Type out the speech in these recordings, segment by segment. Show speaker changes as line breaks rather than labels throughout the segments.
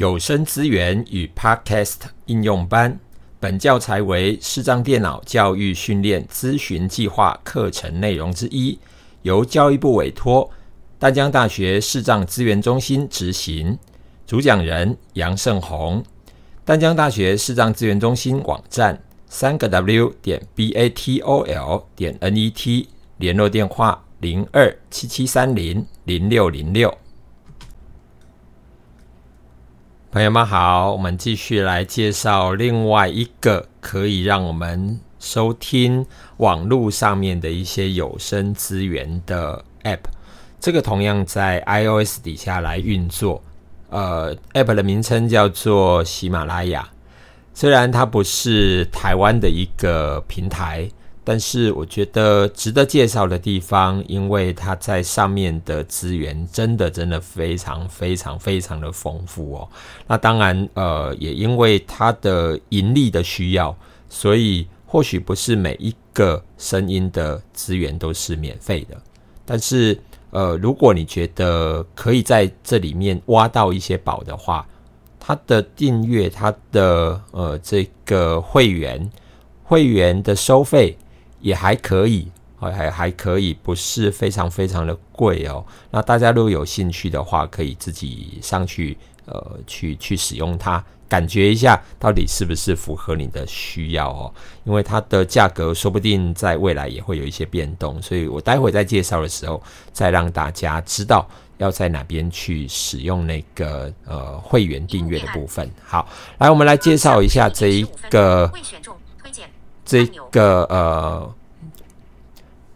有声资源与 Podcast 应用班，本教材为视障电脑教育训练咨询计划课程内容之一，由教育部委托淡江大学视障资源中心执行。主讲人杨胜宏。淡江大学视障资源中心网站：三个 W 点 B A T O L 点 N E T，联络电话：零二七七三零零六零六。朋友们好，我们继续来介绍另外一个可以让我们收听网络上面的一些有声资源的 App。这个同样在 iOS 底下来运作。呃，App 的名称叫做喜马拉雅。虽然它不是台湾的一个平台。但是我觉得值得介绍的地方，因为它在上面的资源真的真的非常非常非常的丰富哦。那当然，呃，也因为它的盈利的需要，所以或许不是每一个声音的资源都是免费的。但是，呃，如果你觉得可以在这里面挖到一些宝的话，它的订阅、它的呃这个会员会员的收费。也还可以，还还还可以，不是非常非常的贵哦。那大家如果有兴趣的话，可以自己上去，呃，去去使用它，感觉一下到底是不是符合你的需要哦。因为它的价格说不定在未来也会有一些变动，所以我待会在介绍的时候，再让大家知道要在哪边去使用那个呃会员订阅的部分。好，来我们来介绍一下这一个。这个呃，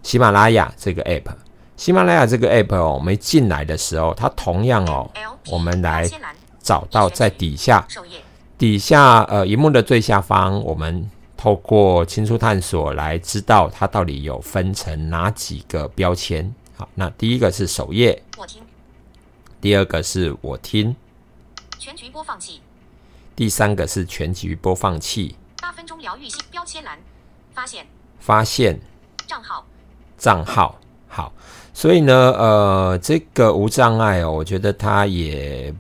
喜马拉雅这个 app，喜马拉雅这个 app 哦，我们进来的时候，它同样哦，我们来找到在底下，底下呃，荧幕的最下方，我们透过清楚探索来知道它到底有分成哪几个标签。好，那第一个是首页，我听；第二个是我听，全局播放器；第三个是全局播放器。八分钟疗愈系标签栏，发现。发现。账号。账号。好，所以呢，呃，这个无障碍哦，我觉得它也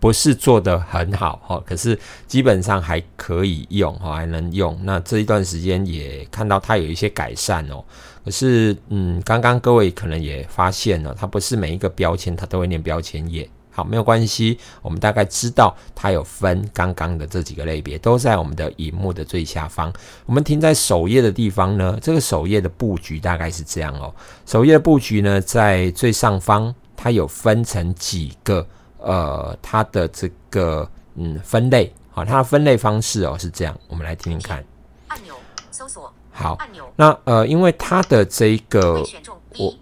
不是做的很好哈，可是基本上还可以用哈，还能用。那这一段时间也看到它有一些改善哦，可是嗯，刚刚各位可能也发现了，它不是每一个标签它都会念标签页。好，没有关系。我们大概知道它有分刚刚的这几个类别，都在我们的荧幕的最下方。我们停在首页的地方呢，这个首页的布局大概是这样哦。首页的布局呢，在最上方，它有分成几个呃，它的这个嗯分类。好，它的分类方式哦是这样，我们来听听看。按钮搜索。好，按钮。那呃，因为它的这个。我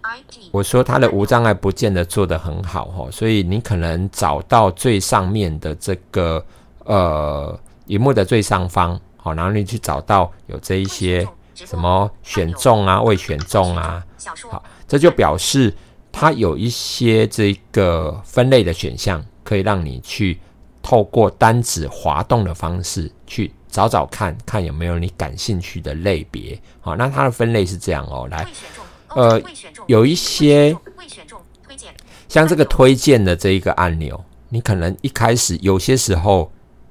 我说它的无障碍不见得做得很好哈，所以你可能找到最上面的这个呃荧幕的最上方，好，然后你去找到有这一些什么选中啊、未选中啊，好，这就表示它有一些这个分类的选项，可以让你去透过单指滑动的方式去找找看看有没有你感兴趣的类别，好，那它的分类是这样哦，来。呃，有一些像这个推荐的这一个按钮，你可能一开始有些时候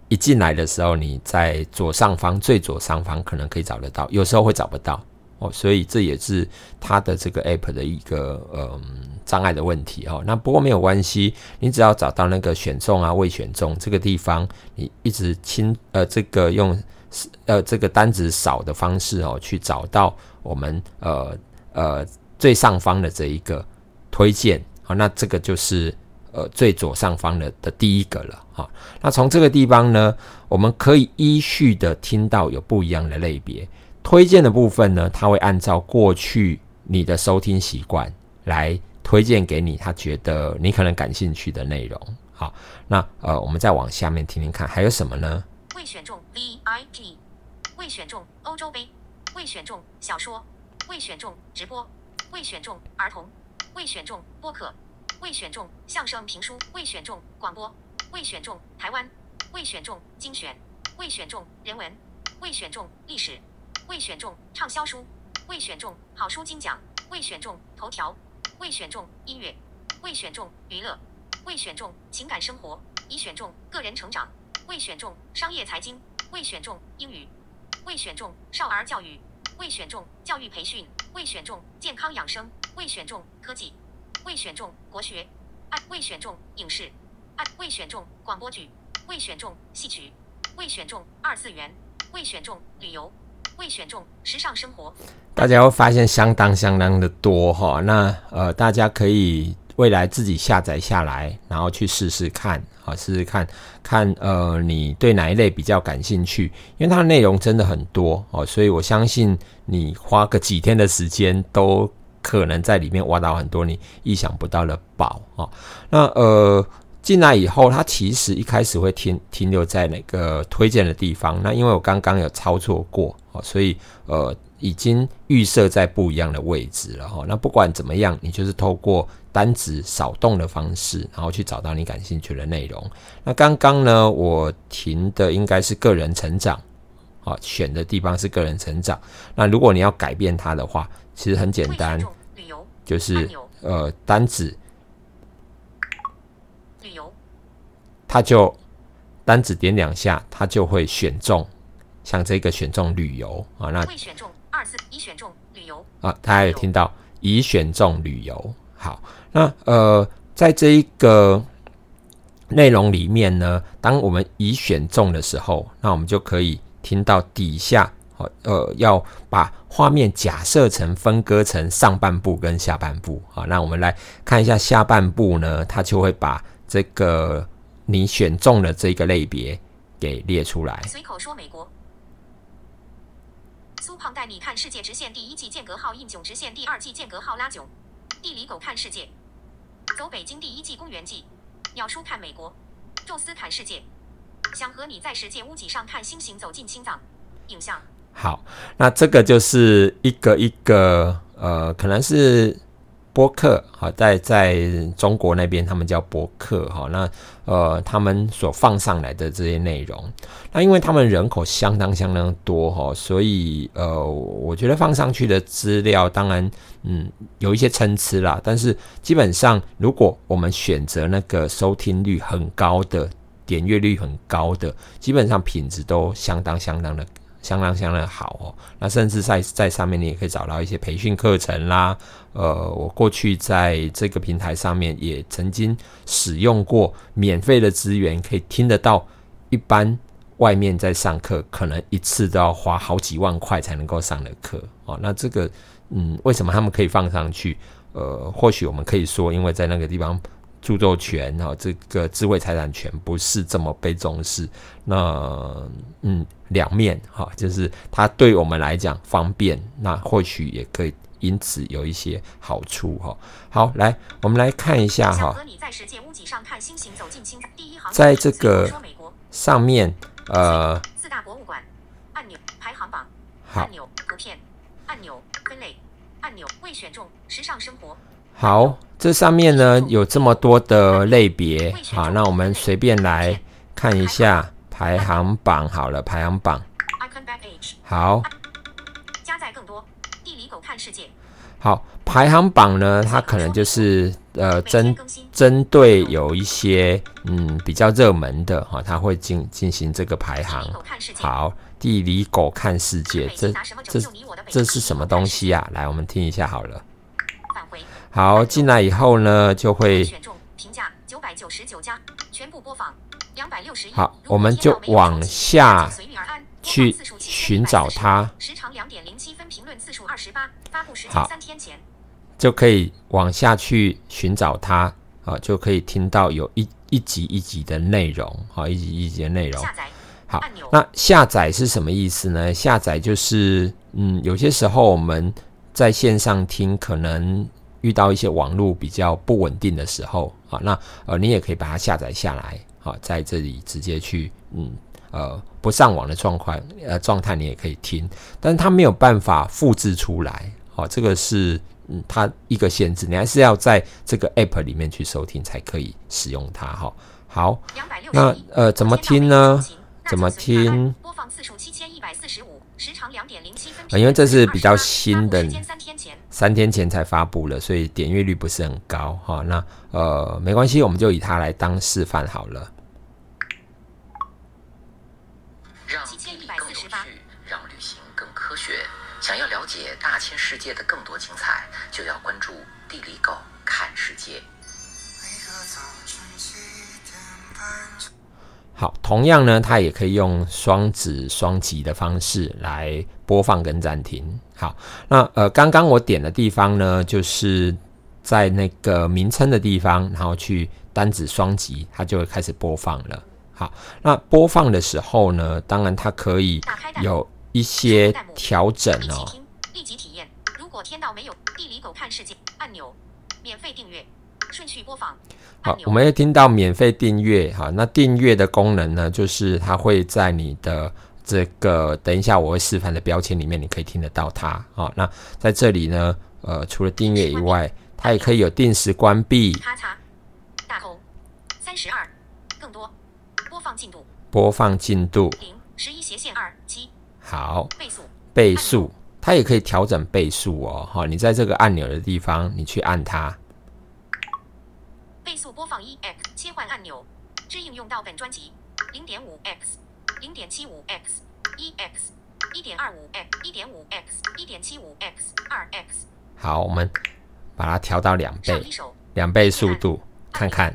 一进来的时候，你在左上方最左上方可能可以找得到，有时候会找不到哦，所以这也是它的这个 app 的一个嗯障碍的问题哦。那不过没有关系，你只要找到那个选中啊未选中这个地方，你一直清呃这个用呃这个单子扫的方式哦，去找到我们呃。呃，最上方的这一个推荐，好，那这个就是呃最左上方的的第一个了，哈。那从这个地方呢，我们可以依序的听到有不一样的类别推荐的部分呢，它会按照过去你的收听习惯来推荐给你，他觉得你可能感兴趣的内容。好，那呃，我们再往下面听听看，还有什么呢？未选中 V I P，未选中欧洲杯，未选中小说。未选中直播，未选中儿童，未选中播客，未选中相声评书，未选中广播，未选中台湾，未选中精选，未选中人文，未选中历史，未选中畅销书，未选中好书精讲，未选中头条，未选中音乐，未选中娱乐，未选中情感生活，
已选中个人成长，未选中商业财经，未选中英语，未选中少儿教育，未选中教育培训，未选中健康养生，未选中科技，未选中国学，未选中影视，未选中广播剧，未选中戏曲，未选中二次元，未选中旅游，未选中时尚生活。
大家会发现相当相当的多哈，那呃，大家可以未来自己下载下来，然后去试试看，好试试看看呃，你对哪一类比较感兴趣？因为它的内容真的很多哦，所以我相信你花个几天的时间，都可能在里面挖到很多你意想不到的宝哦。那呃，进来以后，它其实一开始会停停留在那个推荐的地方。那因为我刚刚有操作过哦，所以呃。已经预设在不一样的位置了哈。那不管怎么样，你就是透过单指扫动的方式，然后去找到你感兴趣的内容。那刚刚呢，我停的应该是个人成长，好，选的地方是个人成长。那如果你要改变它的话，其实很简单，就是呃单指
旅游，
它就单指点两下，它就会选中，像这个选中旅游啊，那
选中。二四已选中旅游
啊，大家有听到已选中旅游。好，那呃，在这一个内容里面呢，当我们已选中的时候，那我们就可以听到底下哦，呃，要把画面假设成分割成上半部跟下半部。好，那我们来看一下下半部呢，它就会把这个你选中的这个类别给列出来。
随口说美国。苏胖带你看世界直线第一季间隔号印囧直线第二季间隔号拉囧，地理狗看世界，走北京第一季公园季，鸟叔看美国，宙斯看世界，想和你在世界屋脊上看星星走进心脏，影像。
好，那这个就是一个一个呃，可能是。播客好，在在中国那边他们叫播客哈，那呃他们所放上来的这些内容，那因为他们人口相当相当多哈，所以呃我觉得放上去的资料当然嗯有一些参差啦，但是基本上如果我们选择那个收听率很高的、点阅率很高的，基本上品质都相当相当的。相当相当好哦，那甚至在在上面你也可以找到一些培训课程啦。呃，我过去在这个平台上面也曾经使用过免费的资源，可以听得到。一般外面在上课，可能一次都要花好几万块才能够上的课哦。那这个，嗯，为什么他们可以放上去？呃，或许我们可以说，因为在那个地方。著作权哈，这个智慧财产权不是这么被重视。那嗯，两面哈，就是它对我们来讲方便，那或许也可以因此有一些好处哈。好，来我们来看一下哈。在这个上面呃，
四大博物馆按钮排行榜
按
钮图片按钮分类按钮未选中时尚生活。
好，这上面呢有这么多的类别，好，那我们随便来看一下排行榜。好了，排行榜。好。
加载更多。地理狗看世界。
好，排行榜呢，它可能就是呃针针对有一些嗯比较热门的哈，它会进进行这个排行。好，地理狗看世界，这这这是什么东西啊？来，我们听一下好了。好，进来以后呢，就会选中评价九百九十九家，全部播放两百六十好，我们就往下去寻找它。时长两点零七分，评论次数二十八，发布时间三天前，就可以往下去寻找它啊，就可以听到有一一集一集的内容，好，一集一集的内容。好，那下载是什么意思呢？下载就是嗯，有些时候我们在线上听可能。遇到一些网络比较不稳定的时候啊，那呃，你也可以把它下载下来，好，在这里直接去，嗯，呃，不上网的状况，呃，状态你也可以听，但是它没有办法复制出来，好，这个是嗯，它一个限制，你还是要在这个 app 里面去收听才可以使用它，哈，好，那呃，怎么听呢？怎么听？播放次数七千一百四十五，时长两点零七分，因为这是比较新的。三天前三天前才发布了所以点阅率不是很高哈那呃没关系我们就以它来当示范好了。
让
电影更有趣让旅行更科学。想要了解大千世界的更多精彩就要关注地理狗看世界。
为何早晨七点半就
好，同样呢，它也可以用双指双击的方式来播放跟暂停。好，那呃，刚刚我点的地方呢，就是在那个名称的地方，然后去单指双击，它就会开始播放了。好，那播放的时候呢，当然它可以有一些调整哦。
立即体验。如果天道没有地理狗看世界按钮，免费订阅，顺序播放。
好我们会听到免费订阅，哈，那订阅的功能呢，就是它会在你的这个等一下我会示范的标签里面，你可以听得到它。好，那在这里呢，呃，除了订阅以外，它也可以有定时关闭、
咔嚓，大头。三十二，更多。播放进度。
播放进度，
零。十一斜线二七。
好，
倍速。
倍速，它也可以调整倍速哦。好，你在这个按钮的地方，你去按它。
播放一 x 切换按钮，之应用到本专辑。零点五 x 零点七五 x 一 x 一点二五 x 一点五 x 一点七五 x 二 x
好，我们把它调到两倍。两倍速度，看看。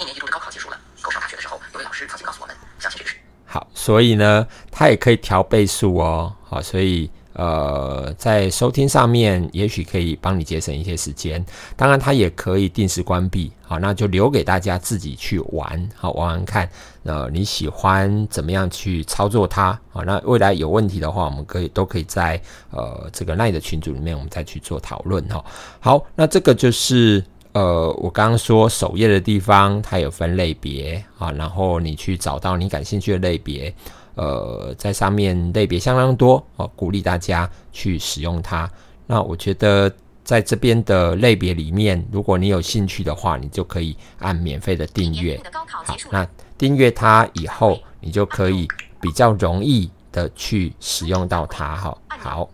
一
年一度的高考结束了，狗上大学的时候，有位老师曾经告诉我们，相信这个是
好，所以呢，它也可以调倍数哦。好，所以呃，在收听上面，也许可以帮你节省一些时间。当然，它也可以定时关闭。好，那就留给大家自己去玩，好玩玩看。呃，你喜欢怎么样去操作它？好，那未来有问题的话，我们可以都可以在呃这个 LINE 的群组里面，我们再去做讨论哈。好，那这个就是呃，我刚刚说首页的地方，它有分类别啊，然后你去找到你感兴趣的类别，呃，在上面类别相当多哦，鼓励大家去使用它。那我觉得在这边的类别里面，如果你有兴趣的话，你就可以按免费的订阅好那订阅它以后，你就可以比较容易的去使用到它哈。好。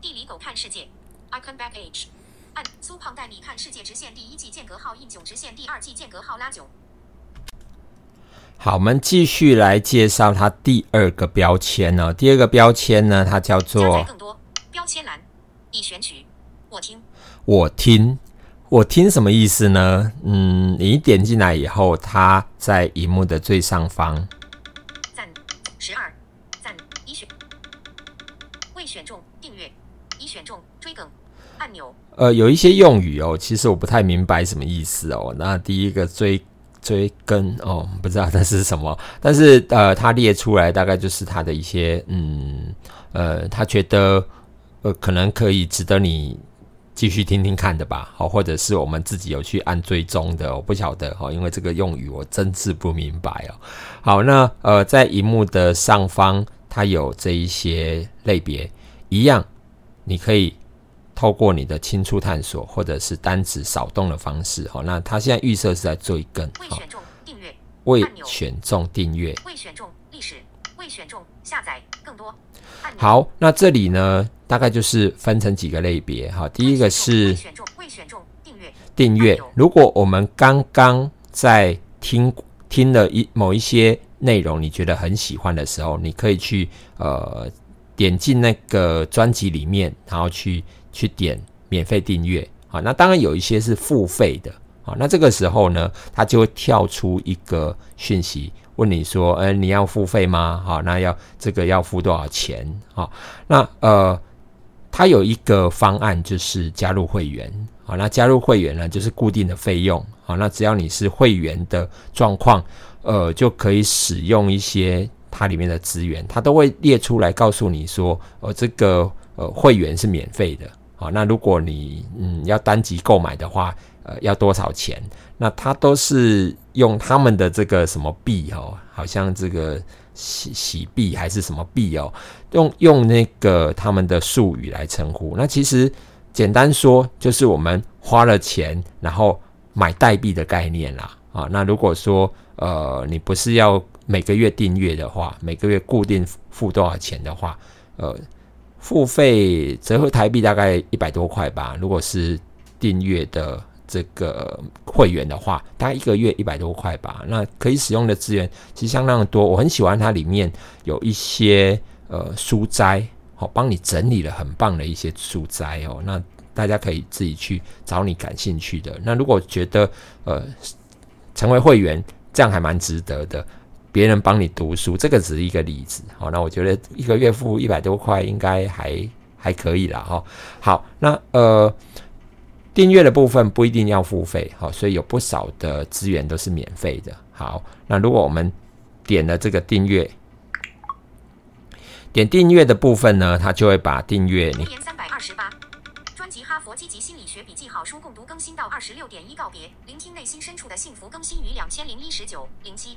地理狗看世界，Icon Back Age，按苏胖带你看世界直线第一季间隔号印九直线第二季间隔号拉囧。
好，我们继续来介绍它第二个标签呢、第二个标签呢，它叫
加
做
载更多标签栏，已选取，我听“
我听”。我听什么意思呢？嗯，你点进来以后，它在荧幕的最上方，
赞十二赞已选未选中订阅已选中追更按钮
呃，有一些用语哦，其实我不太明白什么意思哦。那第一个追追根哦，不知道那是什么，但是呃，它列出来大概就是它的一些嗯呃，他觉得呃可能可以值得你继续听听看的吧，好，或者是我们自己有去按追踪的，我不晓得哈，因为这个用语我真是不明白哦。好，那呃，在荧幕的上方，它有这一些类别，一样，你可以透过你的轻触探索或者是单指扫动的方式，好，那它现在预设是在做一根，
未选中订阅
未选中订阅。
未选中历史未选中下载更多
好，那这里呢，大概就是分成几个类别，哈，第一个是
未选中未选中订阅
订阅。如果我们刚刚在听听了一某一些内容，你觉得很喜欢的时候，你可以去呃点进那个专辑里面，然后去去点免费订阅。好，那当然有一些是付费的。好，那这个时候呢，它就会跳出一个讯息，问你说，呃，你要付费吗？好，那要这个要付多少钱？好，那呃，它有一个方案就是加入会员。好，那加入会员呢，就是固定的费用。好，那只要你是会员的状况，呃，就可以使用一些它里面的资源，它都会列出来告诉你说，呃，这个呃会员是免费的。好，那如果你嗯要单集购买的话，呃，要多少钱？那它都是用他们的这个什么币哦，好像这个喜喜币还是什么币哦，用用那个他们的术语来称呼。那其实简单说，就是我们花了钱，然后买代币的概念啦。啊，那如果说呃你不是要每个月订阅的话，每个月固定付多少钱的话，呃，付费折合台币大概一百多块吧。如果是订阅的这个会员的话，大概一个月一百多块吧。那可以使用的资源其实相当的多，我很喜欢它里面有一些呃书斋，好帮你整理了很棒的一些书斋哦。那大家可以自己去找你感兴趣的。那如果觉得呃成为会员这样还蛮值得的，别人帮你读书，这个只是一个例子。好，那我觉得一个月付一百多块应该还还可以了哈。好，那呃。订阅的部分不一定要付费，好，所以有不少的资源都是免费的。好，那如果我们点了这个订阅，点订阅的部分呢，它就会把订阅你。
三百二十八，专辑《哈佛积极心理学笔记好书》共读更新到二十六点一，告别聆听内心深处的幸福，更新于两千零一十九零七。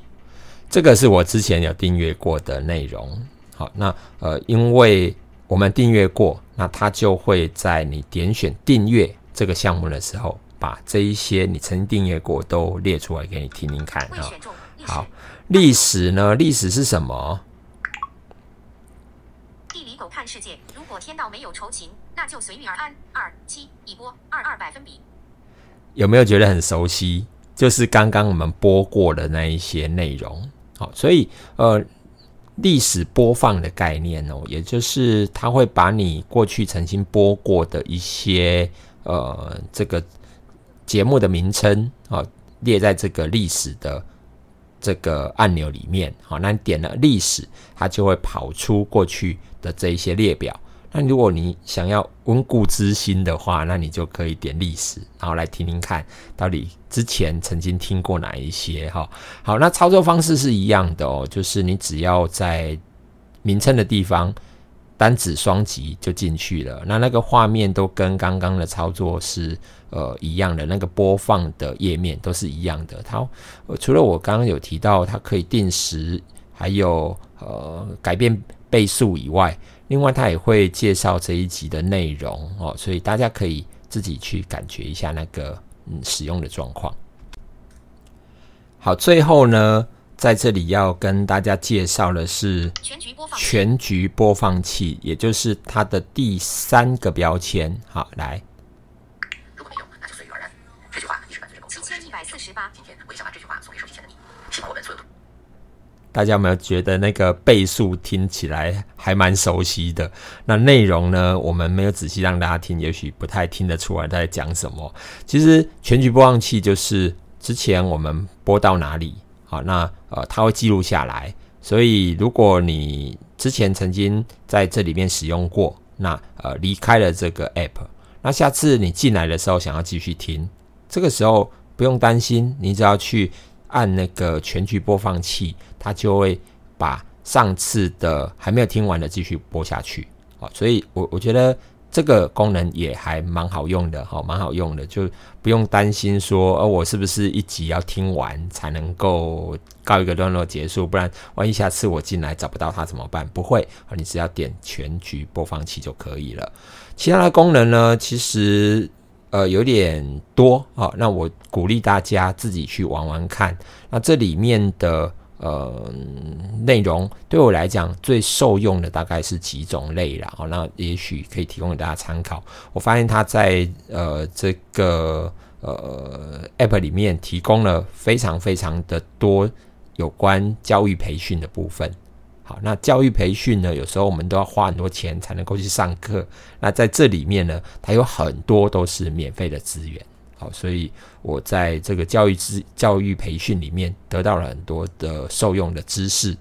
这个是我之前有订阅过的内容。好，那呃，因为我们订阅过，那它就会在你点选订阅。这个项目的时候，把这一些你曾经订阅过都列出来给你听听看啊。好，历史呢？历史是什么？
地理狗看世界。如果天道没有酬勤，那就随遇而安。二七一波二二百分比。
有没有觉得很熟悉？就是刚刚我们播过的那一些内容。好，所以呃，历史播放的概念哦，也就是它会把你过去曾经播过的一些。呃，这个节目的名称啊，列在这个历史的这个按钮里面。好，那你点了历史，它就会跑出过去的这一些列表。那如果你想要温故知新的话，那你就可以点历史，然后来听听看到底之前曾经听过哪一些。哈，好，那操作方式是一样的哦，就是你只要在名称的地方。单指双击就进去了，那那个画面都跟刚刚的操作是呃一样的，那个播放的页面都是一样的。它除了我刚刚有提到它可以定时，还有呃改变倍数以外，另外他也会介绍这一集的内容哦，所以大家可以自己去感觉一下那个嗯使用的状况。好，最后呢。在这里要跟大家介绍的是
全局播放
全局播放器，也就是它的第三个标签。好，来。
如果没有，那就随遇而安。这句话你是伴随着公司。
七千一百四十八。
今天我也想把这句话送给手机前的你，希望我们所有。
大家有没有觉得那个倍数听起来还蛮熟悉的？那内容呢？我们没有仔细让大家听，也许不太听得出来在讲什么。其实全局播放器就是之前我们播到哪里。好，那呃，它会记录下来，所以如果你之前曾经在这里面使用过，那呃离开了这个 app，那下次你进来的时候想要继续听，这个时候不用担心，你只要去按那个全局播放器，它就会把上次的还没有听完的继续播下去。好，所以我我觉得。这个功能也还蛮好用的，哈，蛮好用的，就不用担心说，呃，我是不是一集要听完才能够告一个段落结束？不然，万一下次我进来找不到它怎么办？不会，你只要点全局播放器就可以了。其他的功能呢，其实呃有点多啊，那我鼓励大家自己去玩玩看。那这里面的。呃，内容对我来讲最受用的大概是几种类啦，好，那也许可以提供给大家参考。我发现它在呃这个呃 App 里面提供了非常非常的多有关教育培训的部分。好，那教育培训呢，有时候我们都要花很多钱才能够去上课。那在这里面呢，它有很多都是免费的资源。好，所以我在这个教育知教育培训里面得到了很多的受用的知识。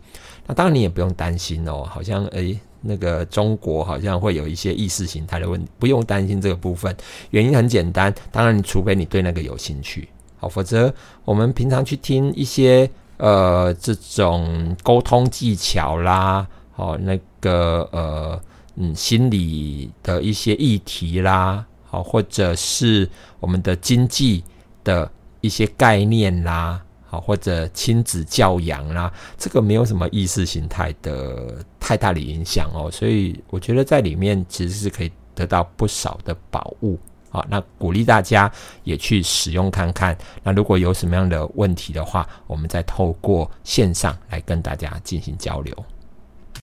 那当然你也不用担心哦，好像诶那个中国好像会有一些意识形态的问题，不用担心这个部分。原因很简单，当然除非你对那个有兴趣，好，否则我们平常去听一些呃这种沟通技巧啦，好那个呃嗯心理的一些议题啦。好，或者是我们的经济的一些概念啦，好，或者亲子教养啦，这个没有什么意识形态的太大的影响哦，所以我觉得在里面其实是可以得到不少的宝物。好，那鼓励大家也去使用看看。那如果有什么样的问题的话，我们再透过线上来跟大家进行交流。